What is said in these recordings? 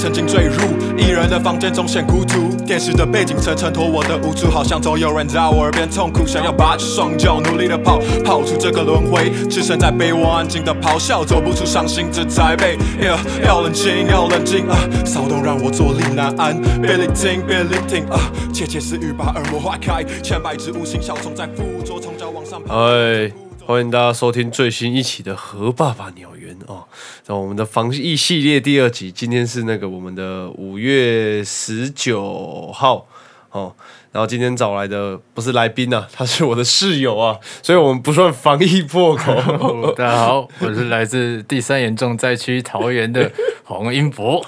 曾经坠入一人的房间中显孤独，电视的背景层衬托我的无助，好像总有人在我耳边痛哭，想要拔起双脚努力的跑，跑出这个轮回，置身在被窝安静的咆哮，走不出伤心这台北。Yeah，要冷静，要冷静啊，骚动让我坐立难安，别聆听，别聆听啊，窃窃私语把耳膜划开，千百只无形小虫在附着，从脚往上爬。哎，欢迎大家收听最新一期的《和爸爸鸟园》哦。然后我们的防疫系列第二集，今天是那个我们的五月十九号哦。然后今天找来的不是来宾呐、他是我的室友啊，所以我们不算防疫破口。大家好，我是来自第三严重灾区桃园的黄英博。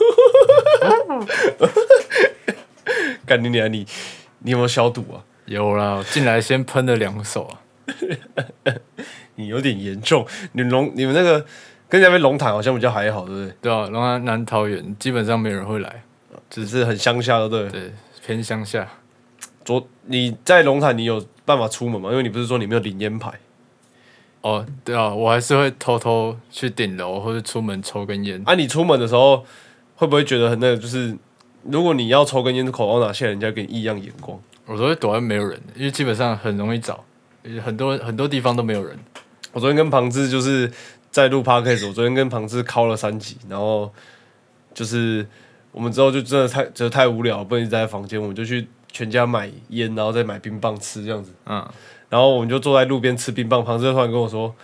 干你娘你，你有没有消毒啊？有啦，我进来先喷了两手啊。你有点严重，你龙你们那个跟那边龙潭好像比较还好，对不对？对啊，龙潭南桃园基本上没有人会来，只是很乡下，对不对？对，偏乡下。昨你在龙潭，你有办法出门吗？因为你不是说你没有领烟牌。哦，对啊，我还是会偷偷去顶楼或者出门抽根烟。啊，你出门的时候会不会觉得很那个？就是如果你要抽根烟，口罩拿下来，人家给你异样眼光。我都会躲在没有人，因为基本上很容易找，很多很多地方都没有人。我昨天跟庞志就是在录 podcast，我昨天跟庞志敲了三集，然后就是我们之后就真的太觉得太无聊，不能一直待在房间，我们就去全家买烟，然后再买冰棒吃这样子。嗯，然后我们就坐在路边吃冰棒，庞志突然跟我说：“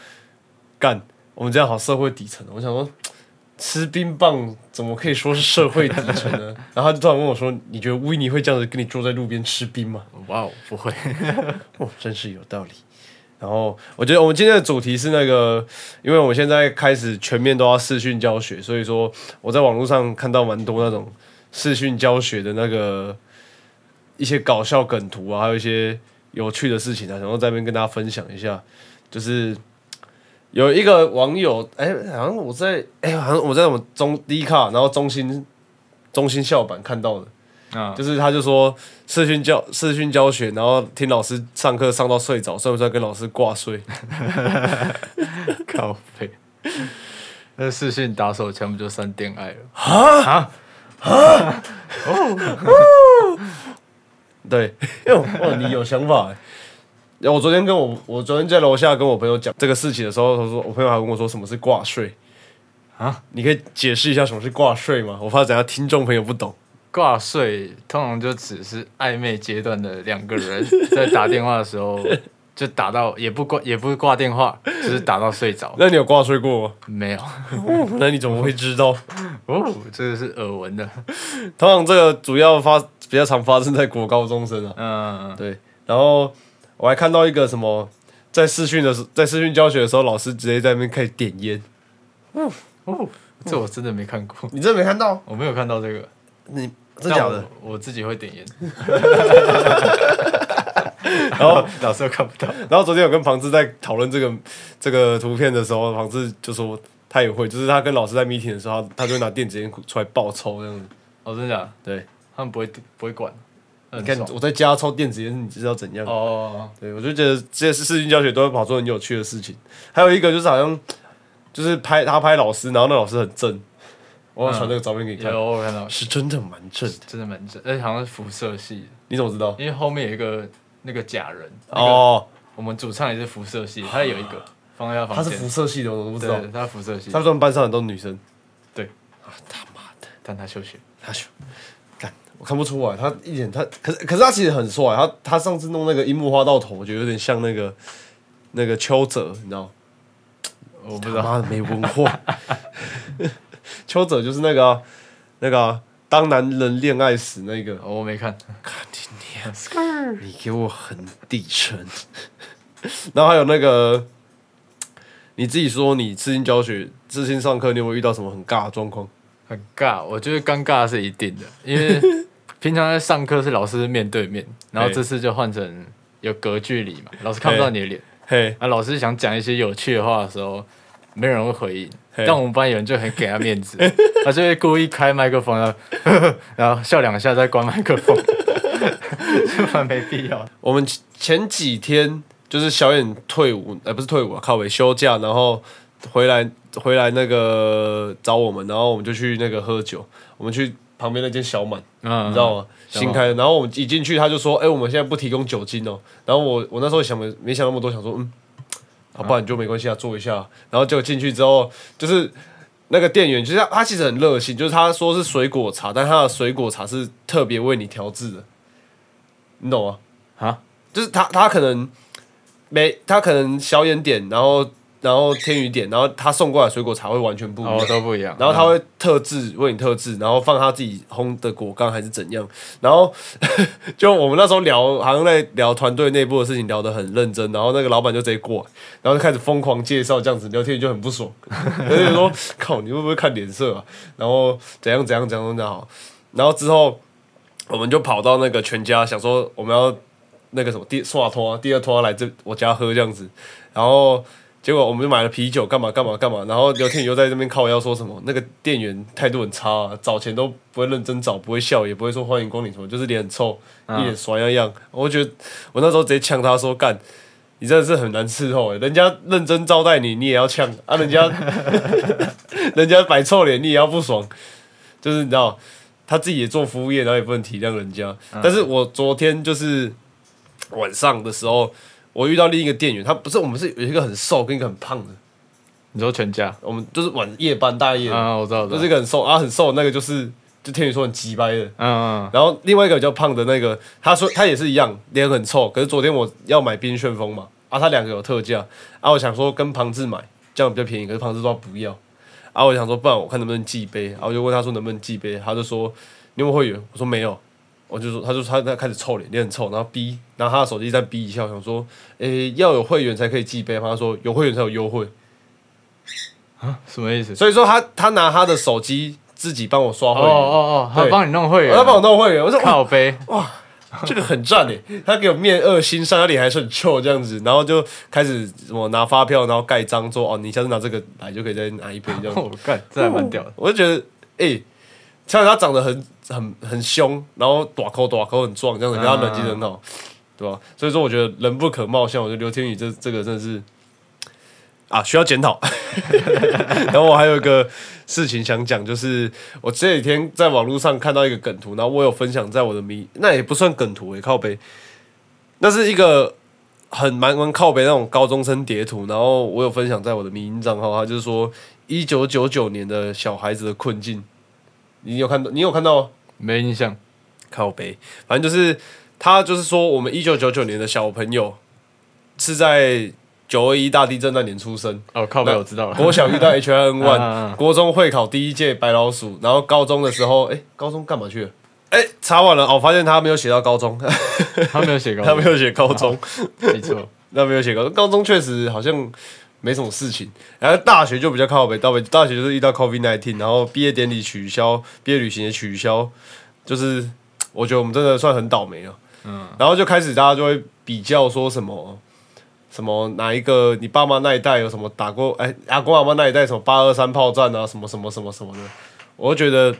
干，我们这样好社会底层哦。”我想说，吃冰棒怎么可以说是社会底层呢？然后他就突然问我说：“你觉得维尼会这样子跟你坐在路边吃冰吗哇哦，不会。哦，真是有道理。然后我觉得我们今天的主题是那个，因为我们现在开始全面都要视讯教学，所以说我在网络上看到蛮多那种视讯教学的那个一些搞笑梗图啊，还有一些有趣的事情啊，然后在那边跟大家分享一下。就是有一个网友，哎，好像我在，哎，好像我在我们中低卡，然后中心中心校版看到的。啊，就是他就说视讯教视讯教学，然后听老师上课上到睡着，算不算跟老师挂睡？靠背。那视讯打手枪不就算恋爱了？对，哇，你有想法哎。我昨天跟我我昨天在楼下跟我朋友讲这个事情的时候，他说我朋友还问我说什么是挂睡啊？你可以解释一下什么是挂睡吗？我怕等下听众朋友不懂。挂睡通常就只是暧昧阶段的两个人在打电话的时候，就打到也不挂也不是挂电话，就是打到睡着。那你有挂睡过吗？没有 那你怎么会知道？哦，这个是耳闻的。通常这个主要发比较常发生在国高中生啊。嗯，对，然后我还看到一个什么，在试训的时，在试训教学的时候，老师直接在那边开始点烟。哦，这我真的没看过，你真的没看到？我没有看到这个。你真假的？我？我自己会点烟，然后，老师又看不到。然后昨天有跟庞志在讨论这个这个图片的时候，庞志就说他也会，就是他跟老师在 meeting 的时候，他他就会拿电子烟出来爆抽这样子。哦，真的假的？对，他们不会不会管。你看我在家抽电子烟，你知道怎样？哦，对，我就觉得这些视讯教学都会跑出很有趣的事情。还有一个就是好像就是拍他拍老师，然后那老师很正，我要传那个照片给你看，有我有看到，是真的蛮正的。真的蛮正，而且好像是辐射系的，你怎么知道？因为后面有一个那个假人。哦，哦，我们主唱也是辐射系，他有一个放在他他是。辐射系的，我都不知道对，。他辐射系他，们班上很多女生。对啊，他妈的，但他休学。他去干，我看不出来，他一点他，可是可是他其实很帅，他他上次弄那个樱木花道头，我觉得有点像那个那个邱泽，你知道？我不知道，他妈的没文化。邱泽就是那个啊、那个啊、当男人恋爱时那个，哦我没看。看你娘，你给我很底层。然后还有那个，你自己说你自信教学、自信上课，你有没有遇到什么很尬的状况？很尬，我觉得尴尬是一定的，因为 平常在上课是老师面对面，然后这次就换成有隔距离嘛，老师看不到你的脸，嘿，啊，老师想讲一些有趣的话的时候，没人会回应，但我们班有人就很给他面子，他就会故意开麦克风，然 后然后笑两下再关麦克风，就蛮没必要的。我们前前几天就是小眼退伍，呃，不是退伍啊，靠北休假，然后回来回来那个找我们，然后我们就去那个喝酒，我们去旁边那间小满，嗯，你知道吗？新开的，然后我们一进去，他就说：“哎、我们现在不提供酒精哦。”然后我我那时候想没没想那么多，想说嗯，好，不然就没关系啊，坐一下。然后结果进去之后，就是那个店员，就是他他其实很热心，就是他说是水果茶，但他的水果茶是特别为你调制的，你懂吗？啊，就是他他可能没他可能小眼点，然后然后天宇点，然后他送过来水果茶会完全不一样。哦都不一样。然后他会特制为你特制，然后放他自己烘的果干还是怎样，然后 就我们那时候聊，好像在聊团队内部的事情，聊得很认真，然后那个老板就直接过来，然后就开始疯狂介绍，这样子聊天就很不爽，他 就说靠你会不会看脸色啊，然后怎样怎样怎样怎样好，然后之后我们就跑到那个全家，想说我们要那个什么第刷拖第二拖来这我家喝这样子，然后结果我们就买了啤酒，干嘛干嘛干嘛，然后刘天宇又在这边靠腰说什么，那个店员态度很差、啊，找钱都不会认真找，不会笑，也不会说欢迎光临什么，就是脸很臭，一脸耍样样。我觉得我那时候直接呛他说干。你真的是很难伺候诶，人家认真招待你，你也要呛啊！人家 人家摆臭脸，你也要不爽，就是你知道，他自己也做服务业，然后也不能体谅人家。但是我昨天就是晚上的时候，我遇到另一个店员，他不是我们是有一个很瘦跟一个很胖的，你说全家？我们就是晚夜班大夜，啊，我知道，我知道就是一个很瘦啊很瘦的那个就是就天宇说很鸡掰的。嗯嗯，然后另外一个比较胖的那个，他说他也是一样，脸很臭。可是昨天我要买冰旋风嘛，啊，他两个有特价，啊，我想说跟庞志买，这样比较便宜。可是庞志说他不要，啊，我想说不然我看能不能寄杯，然后我就问他说能不能寄杯，他就说你有没有会员？我说没有，我就说他就说他在开始臭脸，脸很臭，然后逼，然后他的手机在逼一下，我想说，诶、要有会员才可以寄杯吗？他说有会员才有优惠啊，什么意思？所以说他他拿他的手机自己帮我刷哦会员，哦哦哦，他对帮你弄会员，他帮我弄会员，我说哇靠背，这个很赞诶，他给我面恶心善，他脸还是很臭这样子，然后就开始什么拿发票，然后盖章说哦，你下次拿这个来就可以再拿一杯这样子。我干，这还蛮屌的。我就觉得，诶、虽然他长得很很很凶，然后短口短口很壮这样子，可是他人其实很好，对吧？所以说我觉得人不可貌相，我觉得刘天宇这这个真的是啊需要检讨。然后我还有一个事情想讲，就是我这几天在网络上看到一个梗图，然后我有分享在我的迷，那也不算梗图也、靠背，那是一个很蛮蛮靠北那种高中生叠图，然后我有分享在我的迷音账号，他就是说一九九九年的小孩子的困境，你有看到？你有看到吗？没印象，靠背，反正就是他就是说，我们一九九九年的小朋友是在九二一大地震那年出生，哦，靠背我知道了。国小遇到 H I N 嗯嗯 one，嗯国中会考第一届白老鼠，然后高中的时候，哎、高中干嘛去了？哎、查完了，哦，发现他没有写到高中，他没有写高，他没有写高中，没错。那没有写高中，高中确实好像没什么事情，然后大学就比较靠北，到北大学就是遇到 COVID nineteen，然后毕业典礼取消，毕业旅行也取消，就是我觉得我们真的算很倒霉了。嗯，然后就开始大家就会比较说什么。什么哪一个你爸妈那一代有什么打过？哎，阿公阿妈那一代什么八二三炮战啊，什么什么什么什么的，我就觉得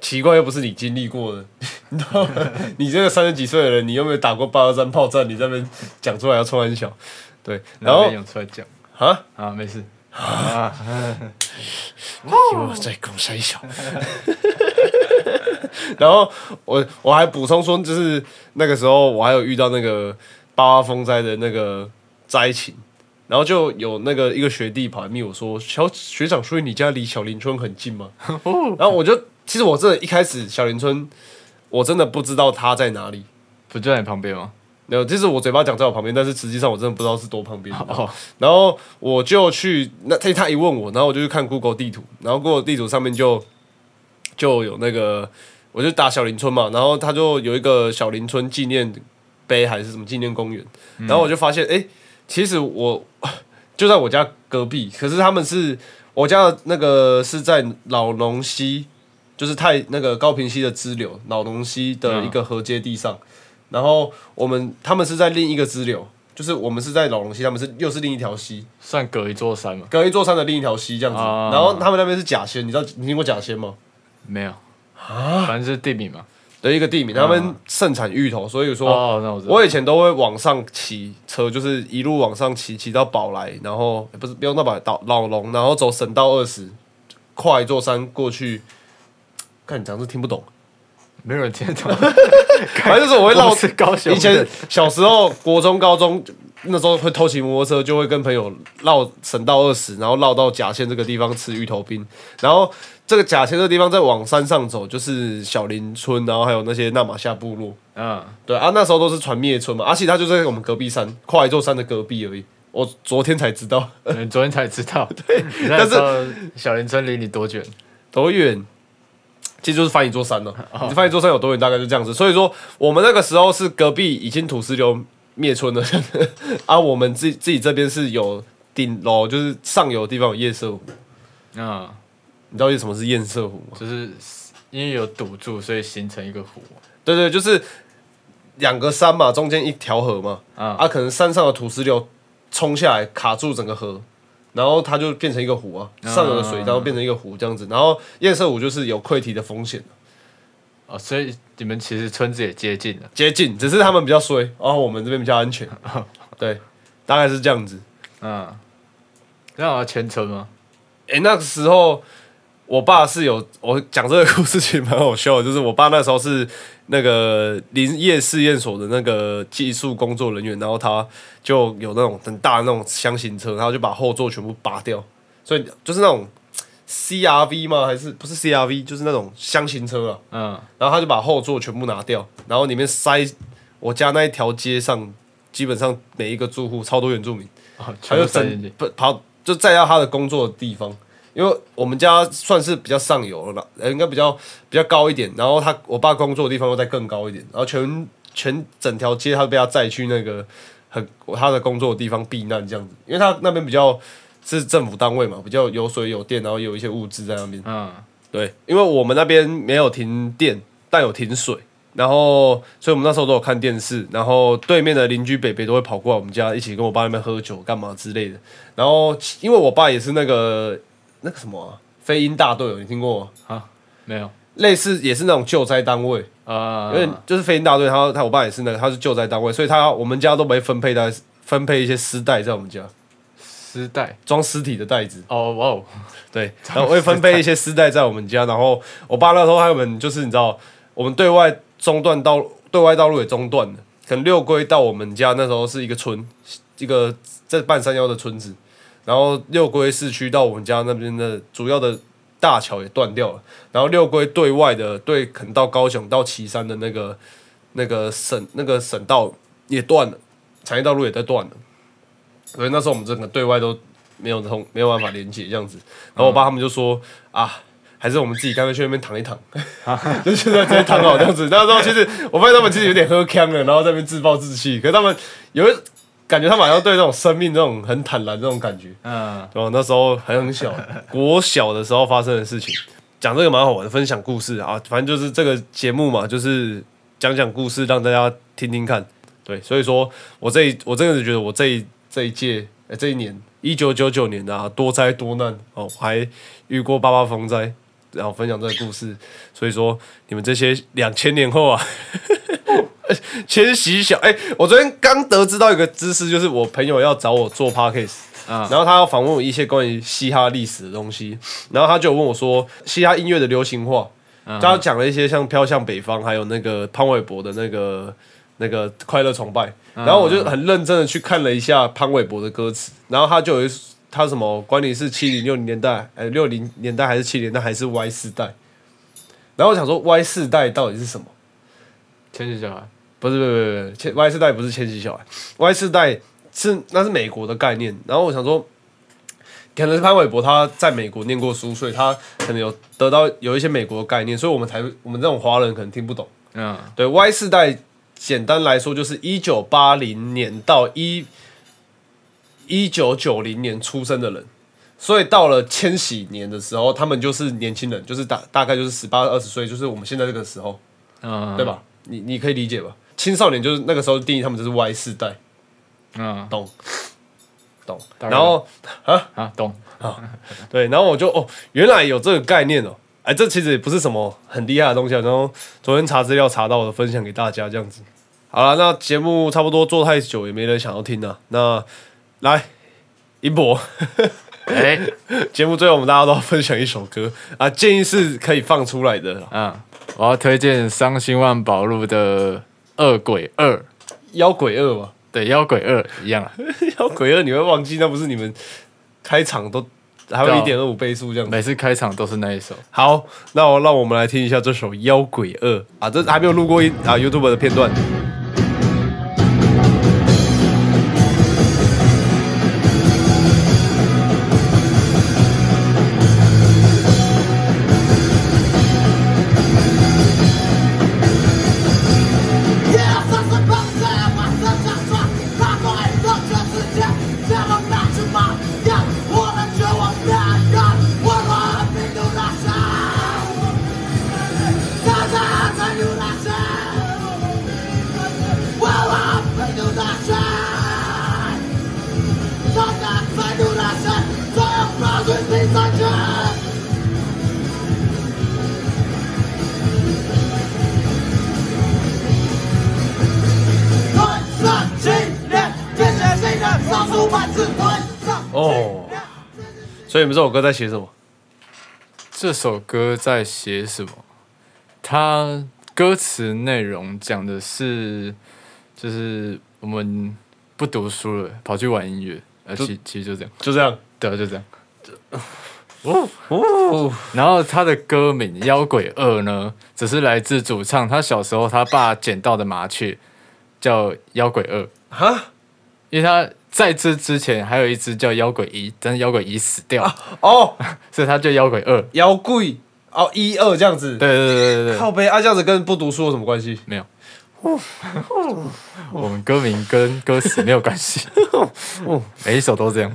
奇怪，又不是你经历过的，你知道吗？你这个三十几岁的人，你有没有打过八二三炮战？你在那边讲出来要冲很小，对，然后然后有出来讲啊，啊，没事啊，我在公山小。然后我我还补充说，就是那个时候我还有遇到那个八八风灾的那个灾情，然后就有那个一个学弟跑来密我说：“小学长，所以你家离小林村很近吗？” 然后我就其实我真的一开始小林村我真的不知道他在哪里。不就在你旁边吗？没有，就是我嘴巴讲在我旁边，但是实际上我真的不知道是多旁边。哦，然后我就去那他他一问我，然后我就去看 Google 地图，然后 Google 地图上面就就有那个，我就打小林村嘛，然后他就有一个小林村纪念碑还是什么纪念公园，然后我就发现，哎、其实我就在我家隔壁，可是他们是我家的那个是在老农溪，就是太那个高平溪的支流，老农溪的一个河街地上，然后我们他们是在另一个支流。就是我们是在老龙溪，他们是又是另一条溪，算隔一座山嘛？隔一座山的另一条溪这样子。啊然后他们那边是假仙，你知道你听过假仙吗？没有啊，反正就是地名嘛。的一个地名，他们盛产芋头，所以说哦，那我知道。我以前都会往上骑车，就是一路往上骑，骑到宝来，然后、欸不是不用到宝来，到老龙，然后走省道二十，跨一座山过去。看你讲是听不懂，没有人听得懂。反正就是我会绕高雄以前小时候，国中、高中那时候会偷骑摩托车，就会跟朋友绕省道二十，然后绕到甲线这个地方吃芋头冰。然后这个甲线这个地方再往山上走，就是小林村，然后还有那些纳马夏部落。嗯，对啊，那时候都是传灭村嘛，而且它就在我们隔壁山，跨一座山的隔壁而已。我昨天才知道你昨天才知道。对，但是小林村离你多远？多远，其实就是翻一座山了、你翻一座山有多远，大概就这样子。所以说，我们那个时候是隔壁已经土石流灭村了，啊，我们自己自己这边是有顶楼，就是上游的地方有夜色湖。嗯，你知道什么是堰塞湖吗？就是因为有堵住，所以形成一个湖。对对，就是两个山嘛，中间一条河嘛，啊啊，可能山上的土石流冲下来卡住整个河，然后它就变成一个湖啊，上游的水然后变成一个湖这样子，然后堰塞湖就是有溃堤的风险，哦，所以你们其实村子也接近了。接近，只是他们比较衰，然后我们这边比较安全，对，大概是这样子。嗯，那我要牵车吗？诶、那个时候我爸是有我讲这个故事其实蛮好笑的，就是我爸那时候是那个林业试验所的那个技术工作人员，然后他就有那种很大的那种箱型车，然后就把后座全部拔掉，所以就是那种 CRV 吗？还是不是 CRV？就是那种箱型车啊。嗯，然后他就把后座全部拿掉，然后里面塞我家那一条街上，基本上每一个住户超多原住民。哦，他就整跑就载到他的工作的地方，因为我们家算是比较上游了，呃，应该比较比较高一点。然后他我爸工作的地方又再更高一点，然后全全整条街他被他载去那个很他的工作的地方避难这样子，因为他那边比较是政府单位嘛，比较有水有电，然后有一些物资在那边。嗯，对，因为我们那边没有停电，但有停水，然后所以我们那时候都有看电视，然后对面的邻居北北都会跑过来我们家一起跟我爸那边喝酒干嘛之类的。然后因为我爸也是那个那个什么、啊、飞鹰大队哦，你听过吗？没有。类似也是那种救灾单位，啊，因为就是飞鹰大队，他他我爸也是那个，他是救灾单位，所以他我们家都没分配在分配一些丝带在我们家丝带。装尸体的袋子。哦哇哦，对，然后会分配一些丝带在我们家，然后我爸那时候他们就是你知道，我们对外中断道对外道路也中断了，可能六龟到我们家那时候是一个村，一个在半山腰的村子，然后六龟市区到我们家那边的主要的大桥也断掉了，然后六龟对外的对可能到高雄到旗山的那个那个省那个省道也断了，产业道路也在断了，所以那时候我们整个对外都没有通没有办法连接这样子，然后我爸他们就说、啊。还是我们自己干脆去那边躺一躺，就现在直接躺好这样子。那时候其实我发现他们其实有点喝呛了，然后在那边自暴自弃。可是他们有一感觉，他们好像对这种生命这种很坦然这种感觉。嗯，对吧？那时候还很小，国小的时候发生的事情，讲这个蛮好玩的，分享故事啊，反正就是这个节目嘛，就是讲讲故事，让大家听听看。对，所以说我这我真的是觉得我这一这一届，呃、这一年一九九九年啊，多灾多难哦，我还遇过八八风灾，然后分享这个故事。所以说你们这些两千年后啊。千禧小哎、我昨天刚得知到一个知识，就是我朋友要找我做 podcast，、嗯然后他要访问我一些关于嘻哈历史的东西，然后他就问我说嘻哈音乐的流行化，他讲了一些像飘向北方，还有那个潘玮柏的那个那个快乐崇拜，然后我就很认真的去看了一下潘玮柏的歌词，然后他就有一他什么管你是七零六零年代，哎六零年代还是七零年代还是 Y 四代，然后我想说 Y 四代到底是什么？千禧小孩。不是不是不是千 Y 世代不是千禧小孩，Y 世代是那是美国的概念。然后我想说，可能是潘玮柏他在美国念过书，所以他可能有得到有一些美国的概念，所以我们才我们这种华人可能听不懂。嗯，对 Y 世代，简单来说就是一九八零年到一一九九零年出生的人。所以到了千禧年的时候，他们就是年轻人，就是大大概就是十八二十岁，就是我们现在这个时候。嗯，对？吧？你你可以理解吧？青少年就是那个时候定义他们就是 Y 世代，嗯，懂懂。然后啊啊，懂啊。对，然后我就哦，原来有这个概念哦。哎，这其实也不是什么很厉害的东西啊，然后昨天查资料查到的，分享给大家这样子。好了，那节目差不多做太久，也没人想要听了。那来一博，哎，节目最后我们大家都要分享一首歌啊，建议是可以放出来的。嗯，我要推荐伤心万宝路的《恶鬼二》，妖鬼二嘛，对，《妖鬼二》一样啊，妖鬼二你会忘记，那不是你们开场都还有一点二五倍速这样子。每次开场都是那一首。好，那我让我们来听一下这首《妖鬼二》啊，这还没有录过一啊 YouTube 的片段。所以你们这首歌在写什么？这首歌在写什么？它歌词内容讲的是，就是我们不读书了，跑去玩音乐，呃，其其实就这样，就这样。对啊，就这样。哦，然后他的歌名《妖鬼二》呢，只是来自主唱他小时候他爸捡到的麻雀，叫妖鬼二哈，因为他在这之前还有一只叫妖鬼一，但是妖鬼一死掉，哦，所以他叫妖鬼二。妖鬼哦，一二这样子。对对对对对，靠背啊，这样子跟不读书有什么关系？没有。我们歌名跟歌词没有关系，每一首都这样。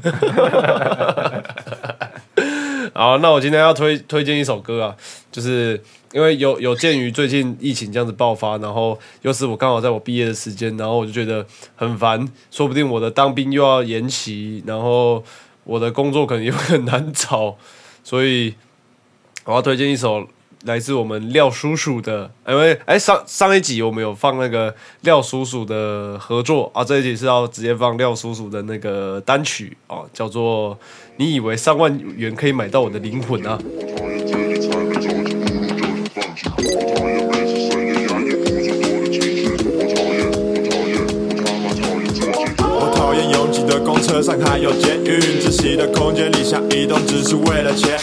好，那我今天要推推荐一首歌啊，就是因为有有鉴于最近疫情这样子爆发，然后又是我刚好在我毕业的时间，然后我就觉得很烦，说不定我的当兵又要延期，然后我的工作可能又很难找，所以我要推荐一首来自我们廖叔叔的，因为哎上上一集我们有放那个廖叔叔的合作啊，这一集是要直接放廖叔叔的那个单曲哦、叫做《你以为三万元可以买到我的灵魂》啊。我讨厌每次深夜压抑不足多的。公车上还有捷运，窒息的空间里想移动只是为了钱。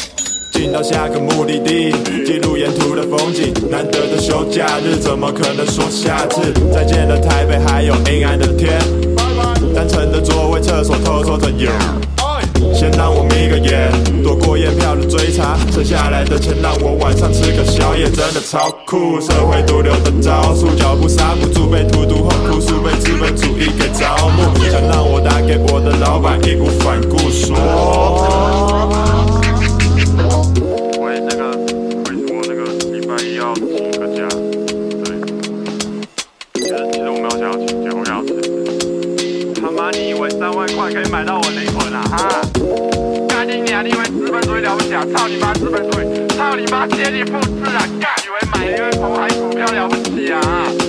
进到下个目的地，记录沿途的风景。难得的休假日，怎么可能说下次？再见了台北，还有阴暗的天。单程的座位，厕所偷抽着烟。先让我眯个眼，躲过验票的追查，剩下来的钱让我晚上吃个宵夜，真的超酷。社会毒瘤的招数，脚步刹不住，被荼毒后哭诉，被资本主义给招募。想让我打给我的老板，义无反顾说。操你妈资本主义！操你妈接力复制啊！干！以为买一个红海股票了不起啊？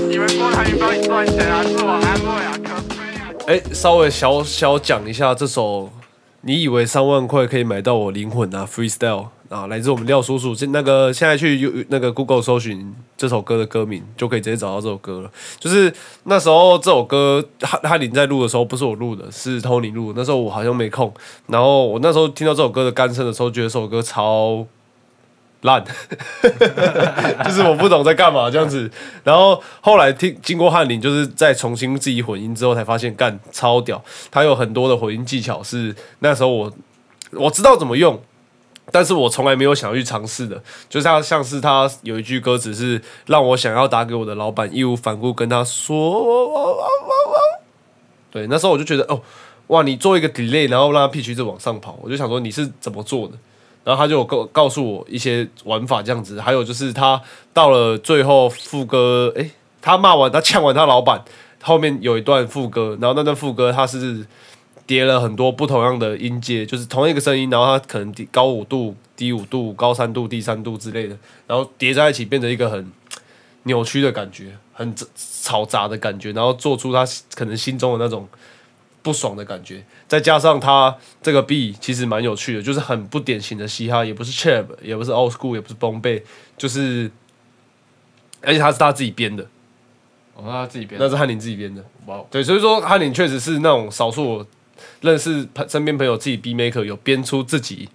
以为郭台铭帮你赚钱啊？自我安慰啊？可悲啊！哎，稍微小小讲一下这首，你以为三万块可以买到我灵魂啊？Freestyle 啊，来自我们廖叔叔。现那个现在去那个 Google 搜寻这首歌的歌名，就可以直接找到这首歌了。就是那时候这首歌，哈哈林在录的时候，不是我录的，是 Tony 录。那时候我好像没空，然后我那时候听到这首歌的干声的时候，觉得这首歌超烂，就是我不懂在干嘛这样子。然后后来听经过翰林，就是再重新自己混音之后，才发现干超屌。他有很多的混音技巧是那时候我我知道怎么用，但是我从来没有想要去尝试的。就是他像是他有一句歌词是让我想要打给我的老板，义无反顾跟他说。对，那时候我就觉得哦，哇，你做一个 delay，然后让它 pitch 一直往上跑，我就想说你是怎么做的？然后他就告告诉我一些玩法这样子，还有就是他到了最后副歌，诶，他骂完他呛完他老板，后面有一段副歌，然后那段副歌他是叠了很多不同样的音阶，就是同一个声音，然后他可能高五度、低五度、高三度、低三度之类的，然后叠在一起，变成一个很扭曲的感觉，很嘈杂的感觉，然后做出他可能心中的那种不爽的感觉，再加上他这个 B 其实蛮有趣的，就是很不典型的嘻哈，也不是 CHAP，也不是 old school，也不是 boom bap，就是，而且他是他自己编的，哦，那他自己编那是汉林自己编的。哇哦，对，所以说汉林确实是那种少数我认识朋身边朋友自己 B maker 有编出自己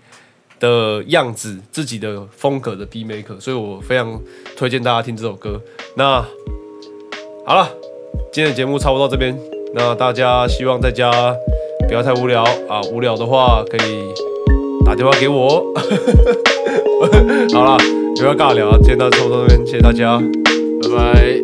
的样子、自己的风格的 B maker，所以我非常推荐大家听这首歌。那好了，今天的节目差不多到这边，那大家希望在家不要太无聊啊，无聊的话可以打电话给我。好了，不要尬聊，今天到差不多到这边，谢谢大家。拜拜。